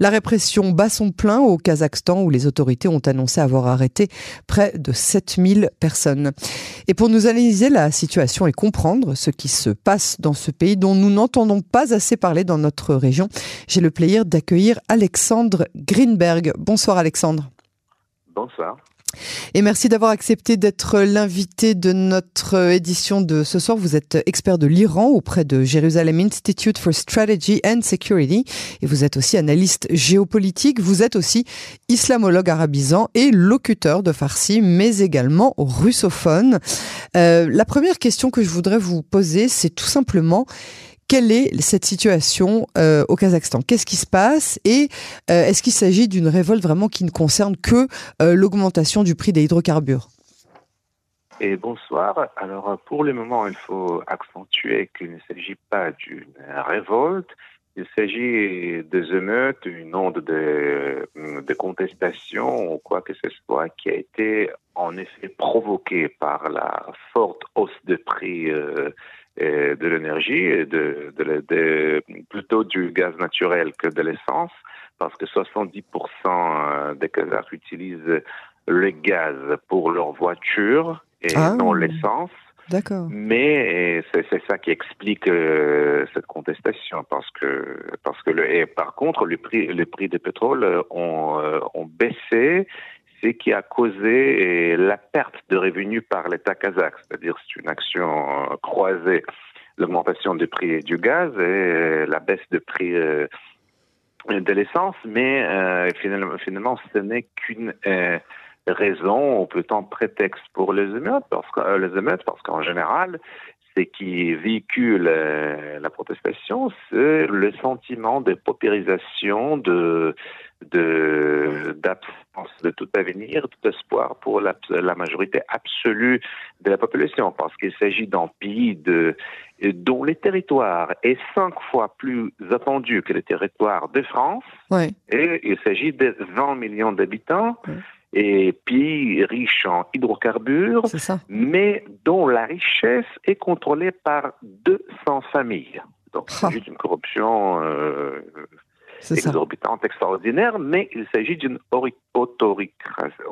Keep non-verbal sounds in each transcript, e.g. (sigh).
La répression bat son plein au Kazakhstan où les autorités ont annoncé avoir arrêté près de 7000 personnes. Et pour nous analyser la situation et comprendre ce qui se passe dans ce pays dont nous n'entendons pas assez parler dans notre région, j'ai le plaisir d'accueillir Alexandre Greenberg. Bonsoir Alexandre. Bonsoir. Et merci d'avoir accepté d'être l'invité de notre édition de ce soir. Vous êtes expert de l'Iran auprès de Jerusalem Institute for Strategy and Security et vous êtes aussi analyste géopolitique. Vous êtes aussi islamologue arabisant et locuteur de farsi, mais également russophone. Euh, la première question que je voudrais vous poser, c'est tout simplement quelle est cette situation euh, au Kazakhstan? Qu'est-ce qui se passe? Et euh, est-ce qu'il s'agit d'une révolte vraiment qui ne concerne que euh, l'augmentation du prix des hydrocarbures? Et bonsoir. Alors, pour le moment, il faut accentuer qu'il ne s'agit pas d'une révolte. Il s'agit des émeutes, une onde de, de contestation ou quoi que ce soit qui a été en effet provoquée par la forte hausse de prix de l'énergie, de, de, plutôt du gaz naturel que de l'essence, parce que 70% euh, des Kazakhs utilisent le gaz pour leur voiture et ah. non l'essence. D'accord. Mais c'est ça qui explique euh, cette contestation, parce que parce que le, et par contre le prix le prix des pétroles ont, euh, ont baissé c'est qui a causé la perte de revenus par l'État kazakh, c'est-à-dire c'est une action croisée, l'augmentation du prix du gaz et la baisse de prix euh, de l'essence, mais euh, finalement, ce n'est qu'une euh, raison ou plutôt prétexte pour les émeutes, parce que les émeutes, parce qu'en général, ce qui véhicule la protestation, c'est le sentiment de paupérisation, de d'absence de, tout avenir, tout espoir pour la, majorité absolue de la population, parce qu'il s'agit d'un pays de, dont le territoire est cinq fois plus attendu que le territoire de France, et il s'agit de 20 millions d'habitants. Et pays riche en hydrocarbures, mais dont la richesse est contrôlée par 200 familles. Donc, c'est ah. juste une corruption euh, exorbitante, extraordinaire, mais il s'agit d'une autocratie,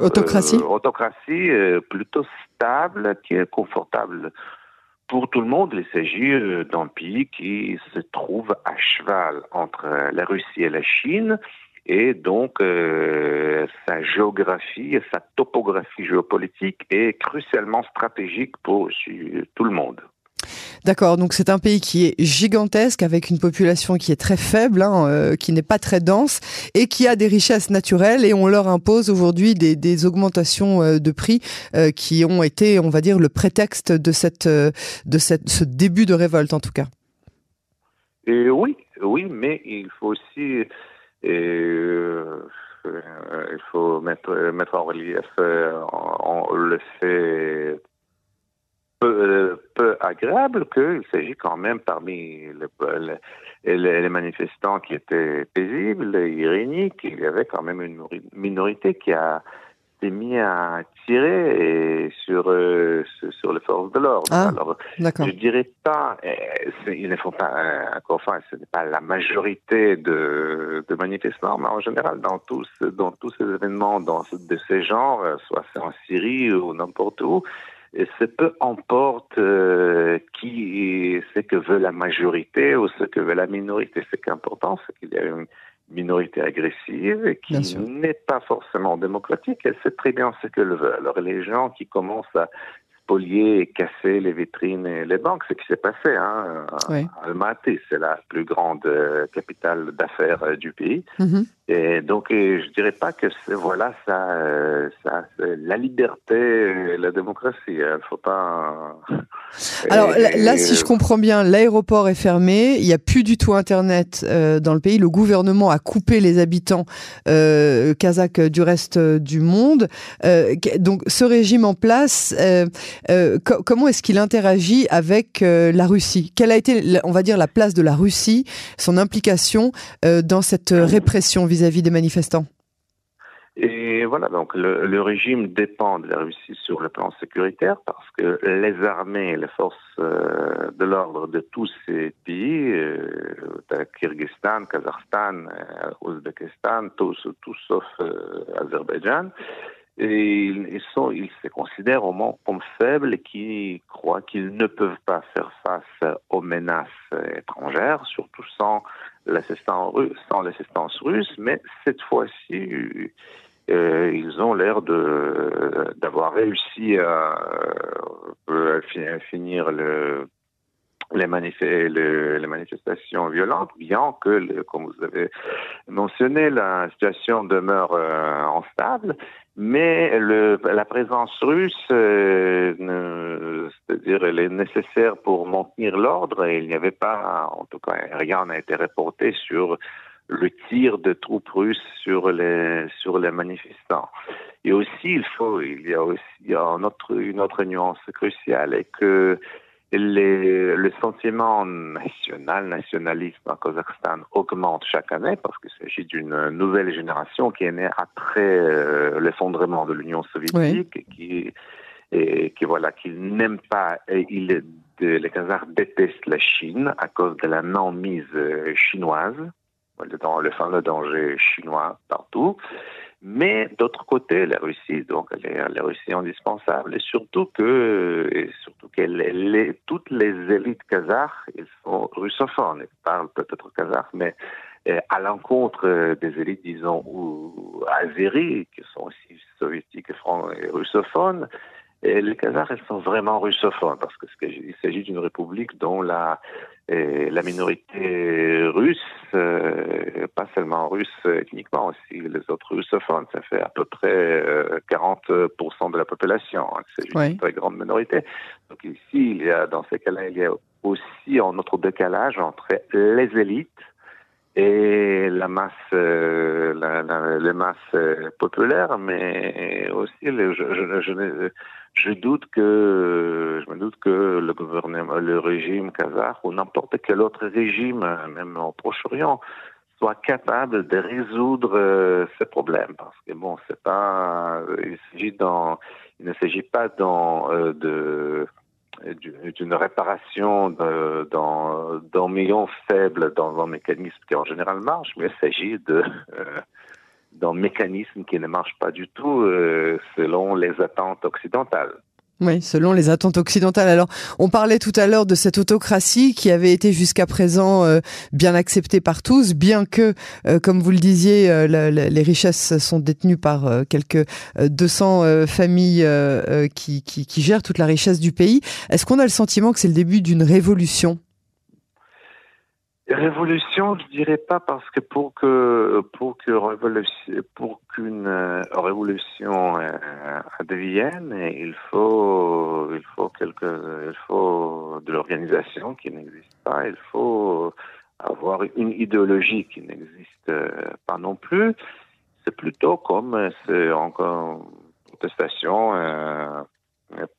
autocratie, euh, autocratie euh, plutôt stable, qui est confortable pour tout le monde. Il s'agit euh, d'un pays qui se trouve à cheval entre la Russie et la Chine. Et donc, sa géographie et sa topographie géopolitique est crucialement stratégique pour tout le monde. D'accord, donc c'est un pays qui est gigantesque, avec une population qui est très faible, hein, euh, qui n'est pas très dense, et qui a des richesses naturelles, et on leur impose aujourd'hui des, augmentations euh, de prix euh, qui ont été, on va dire, le prétexte de, cette, de ce début de révolte, en tout cas. Oui, oui, mais il faut aussi... mettre en relief le fait peu, peu agréable qu'il s'agit quand même parmi les, manifestants qui étaient paisibles, iréniques, il y avait quand même une minorité qui a été mis à tirer sur, euh, sur les forces de l'ordre. Ah, Alors, je dirais pas, euh, il ne faut pas, euh, enfin, ce n'est pas la majorité de, de, manifestants, mais en général, dans tous, dans tous ces événements dans, de ces genres, soit c'est en Syrie ou n'importe où, et c'est peu importe euh, qui, ce que veut la majorité ou ce que veut la minorité. Ce qui est important, c'est qu'il y a une minorité agressive qui n'est pas forcément démocratique. Elle sait très bien ce qu'elle veut. Alors les gens qui commencent à spolier et casser les vitrines et les banques, ce qui s'est passé. Hein, Almaty, c'est la plus grande euh, capitale d'affaires euh, du pays. Mm-hmm. Et donc, je dirais pas que voilà ça, euh, ça la liberté, la démocratie. Il ne faut pas. Alors là, si je comprends bien, l'aéroport est fermé. Il n'y a plus du tout Internet euh, dans le pays. Le gouvernement a coupé les habitants euh, kazakhs du reste du monde. Euh, donc, ce régime en place, comment est-ce qu'il interagit avec la Russie? Quelle a été, on va dire, la place de la Russie, son implication dans cette répression vis-à-vis des manifestants? Et voilà, donc le, régime dépend de la Russie sur le plan sécuritaire parce que les armées, les forces euh, de l'ordre de tous ces pays, euh, Kyrgyzstan, Kazakhstan, euh, Ouzbékistan, tous, tous sauf euh, Azerbaïdjan, ils, se considèrent moins comme faibles et qui croient qu'ils ne peuvent pas faire face aux menaces étrangères, surtout sans l'assistance russe, mais cette fois-ci, euh, ils ont l'air d'avoir réussi à, euh, finir le, les, les, manifestations violentes, bien que, comme vous avez mentionné, la situation demeure euh, instable, mais le, la présence russe, euh, c'est-à-dire, elle est nécessaire pour maintenir l'ordre, et il n'y avait pas, en tout cas, rien n'a été reporté sur le tir de troupes russes sur les sur les manifestants. Et aussi, il faut, il y a aussi une autre, une autre nuance cruciale, et que les, le sentiment national, nationaliste en Kazakhstan augmente chaque année parce qu'il s'agit d'une nouvelle génération qui est née après euh, l'effondrement de l'Union soviétique et qui, et qui voilà, qui n'aime pas, et il, les Kazakhs détestent la Chine à cause de la non-mise chinoise dans le fameux danger chinois partout. Mais d'autre côté, la Russie, donc la Russie est indispensable, et surtout que, et surtout qu'elle, toutes les élites kazakhs, ils sont russophones, ils parlent peut-être kazakh, mais euh, à l'encontre euh, des élites, disons, ou azéries, qui sont aussi soviétiques et russophones, et les Kazakhs, elles sont vraiment russophones parce qu'il s'agit d'une république dont la, la minorité russe, euh, pas seulement russe ethniquement, aussi les autres russophones, ça fait à peu près 40% euh, de la population. Hein. c'est une très grande minorité. Donc ici, il y a, dans ces cas-là, il y a aussi un autre décalage entre les élites et la masse, euh, la, la, les masses populaires, mais aussi les, je, je, je doute que, je me doute que le gouvernement, le régime kazakh ou n'importe quel autre régime, même au Proche-Orient, soit capable de résoudre euh, ces problèmes. Parce que bon, c'est pas, il s'agit dans, il ne s'agit pas dans euh, de d'une réparation d'un million faible dans un mécanisme qui en général marche, mais il s'agit euh, d'un mécanisme qui ne marche pas du tout euh, selon les attentes occidentales. Oui, selon les attentes occidentales. Alors, on parlait tout à l'heure de cette autocratie qui avait été jusqu'à présent euh, bien acceptée par tous, bien que, euh, comme vous le disiez, les richesses sont détenues par quelques 200 familles qui, qui, qui gèrent toute la richesse du pays. Est-ce qu'on a le sentiment que c'est le début d'une révolution? Révolution, je dirais pas parce que pour que pour que révolution pour qu'une euh, révolution euh, advienne, il faut il faut quelque il faut de l'organisation qui n'existe pas, il faut avoir une idéologie qui n'existe euh, pas non plus. C'est plutôt comme c'est encore protestation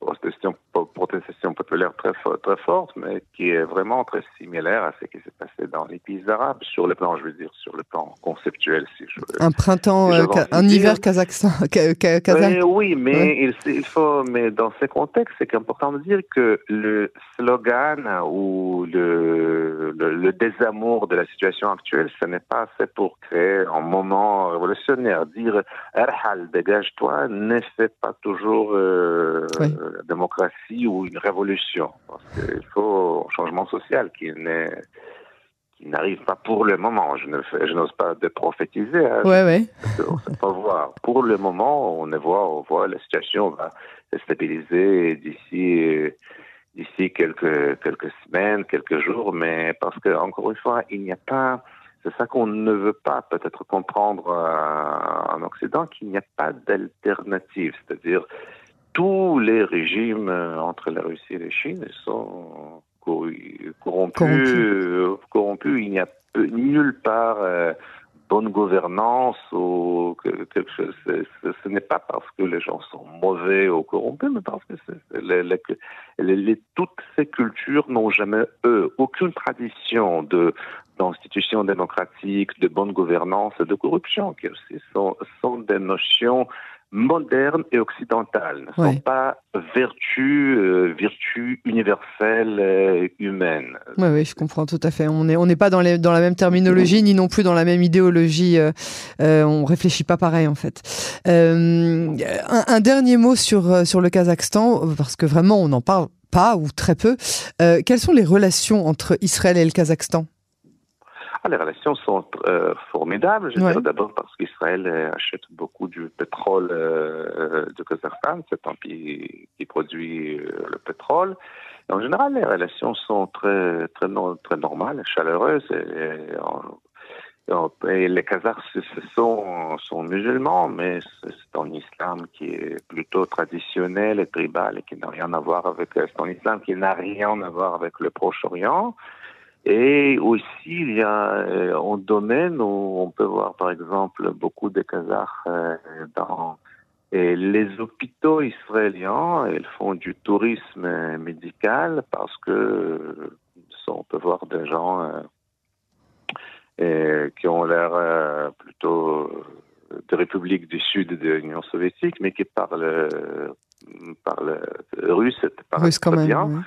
protestation, protestation populaire très, très forte, mais qui est vraiment très similaire à ce qui s'est passé dans les pays arabes, sur le plan, je veux dire, sur le plan conceptuel, si je Un printemps, euh, un hiver kazakhstan, (laughs) kazakh. oui, mais il, il, faut, mais dans ce contexte, c'est important de dire que le slogan ou le, le, désamour de la situation actuelle, ce n'est pas assez pour créer un moment révolutionnaire. Dire Erhal, dégage-toi, ne fait pas toujours euh, la démocratie ou une révolution. Parce qu'il faut un changement social qui n'est qui n'arrive pas pour le moment. Je ne je n'ose pas de prophétiser. Hein. Ouais, ouais. pas voir. Pour le moment, on voit, on voit la situation va se stabiliser d'ici d'ici quelques quelques semaines, quelques jours, mais parce que encore une fois, il n'y a pas c'est ça qu'on ne veut pas peut-être comprendre euh, en Occident, qu'il n'y a pas d'alternative. C'est-à-dire, tous les régimes euh, entre la Russie et la Chine sont corrompus. corrompus. Il n'y a nulle part euh, bonne gouvernance ou quelque chose. Ce n'est pas parce que les gens sont mauvais ou corrompus, mais parce que les, toutes ces cultures n'ont jamais, eux, aucune tradition de d'institutions démocratiques, de bonne gouvernance et de corruption, qui aussi sont, sont des notions modernes et occidentales, ne sont pas vertus, euh, vertus universelles euh, humaines. Oui, oui, je comprends tout à fait. On n'est on n'est pas dans, les, dans la même terminologie, ni non plus dans la même idéologie. Euh, euh on réfléchit pas pareil, en fait. Un, un, dernier mot sur, sur le Kazakhstan, parce que vraiment, on n'en parle pas ou très peu. quelles sont les relations entre Israël et le Kazakhstan? Ah, les relations sont euh, formidables. Je dirais d'abord parce qu'Israël euh, achète beaucoup du pétrole euh, du Kazakhstan, c'est un pays qui produit le pétrole. en général, les relations sont très très très normales, chaleureuses. Et, les Kazakhs sont, sont musulmans, mais c'est un islam qui est plutôt traditionnel et tribal et qui n'a rien à voir avec. C'est un islam qui n'a rien à voir avec le Proche-Orient. Et aussi, il y a euh, un domaine où on peut voir, par exemple, beaucoup de Kazakhs euh, dans les hôpitaux israéliens. Ils font du tourisme médical parce que on peut voir des gens euh, qui ont l'air plutôt de République du Sud de l'Union soviétique, mais qui parlent, parlent russe, parlent russe quand même, bien.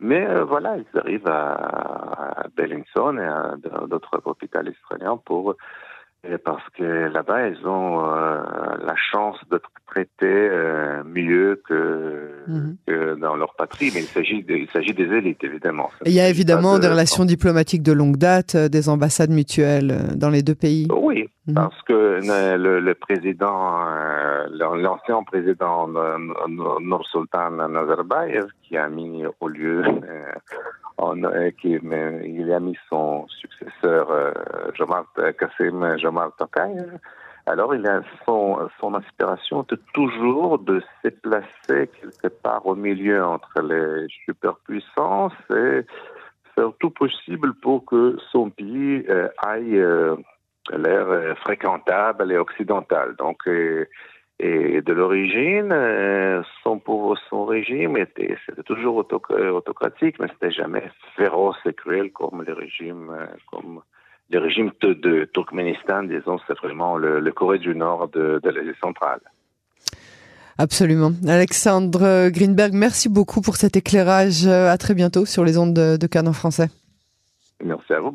Mais euh, voilà, ils arrivent à, Bellinson et à d'autres hôpitaux israéliens pour euh, parce que là-bas, ils ont euh, la chance d'être traités mieux mhm. que, dans leur patrie. Mais il s'agit il s'agit des élites, évidemment. il y a évidemment des relations diplomatiques de longue date, des ambassades mutuelles dans les deux pays. Oui, mhm. parce que le, président, l'ancien président Nur-Sultan Nazarbayev, qui a mis au lieu euh, qui, il a mis son successeur, euh, Jamal Kassim Jamal Tokayev. Alors, il a son, son aspiration de toujours de se placer quelque part au milieu entre les superpuissances et faire tout possible pour que son pays euh, aille l'air fréquentable et occidental. Donc, et de l'origine, euh, son, son régime était, c'était toujours autocratique, mais c'était jamais féroce et cruel comme les régimes, euh, comme les régimes de, de Turkménistan, disons, c'est vraiment le, Corée du Nord de, de l'Asie centrale. Absolument. Alexandre Greenberg, merci beaucoup pour cet éclairage. À très bientôt sur les ondes de, de Canon français. Merci à vous.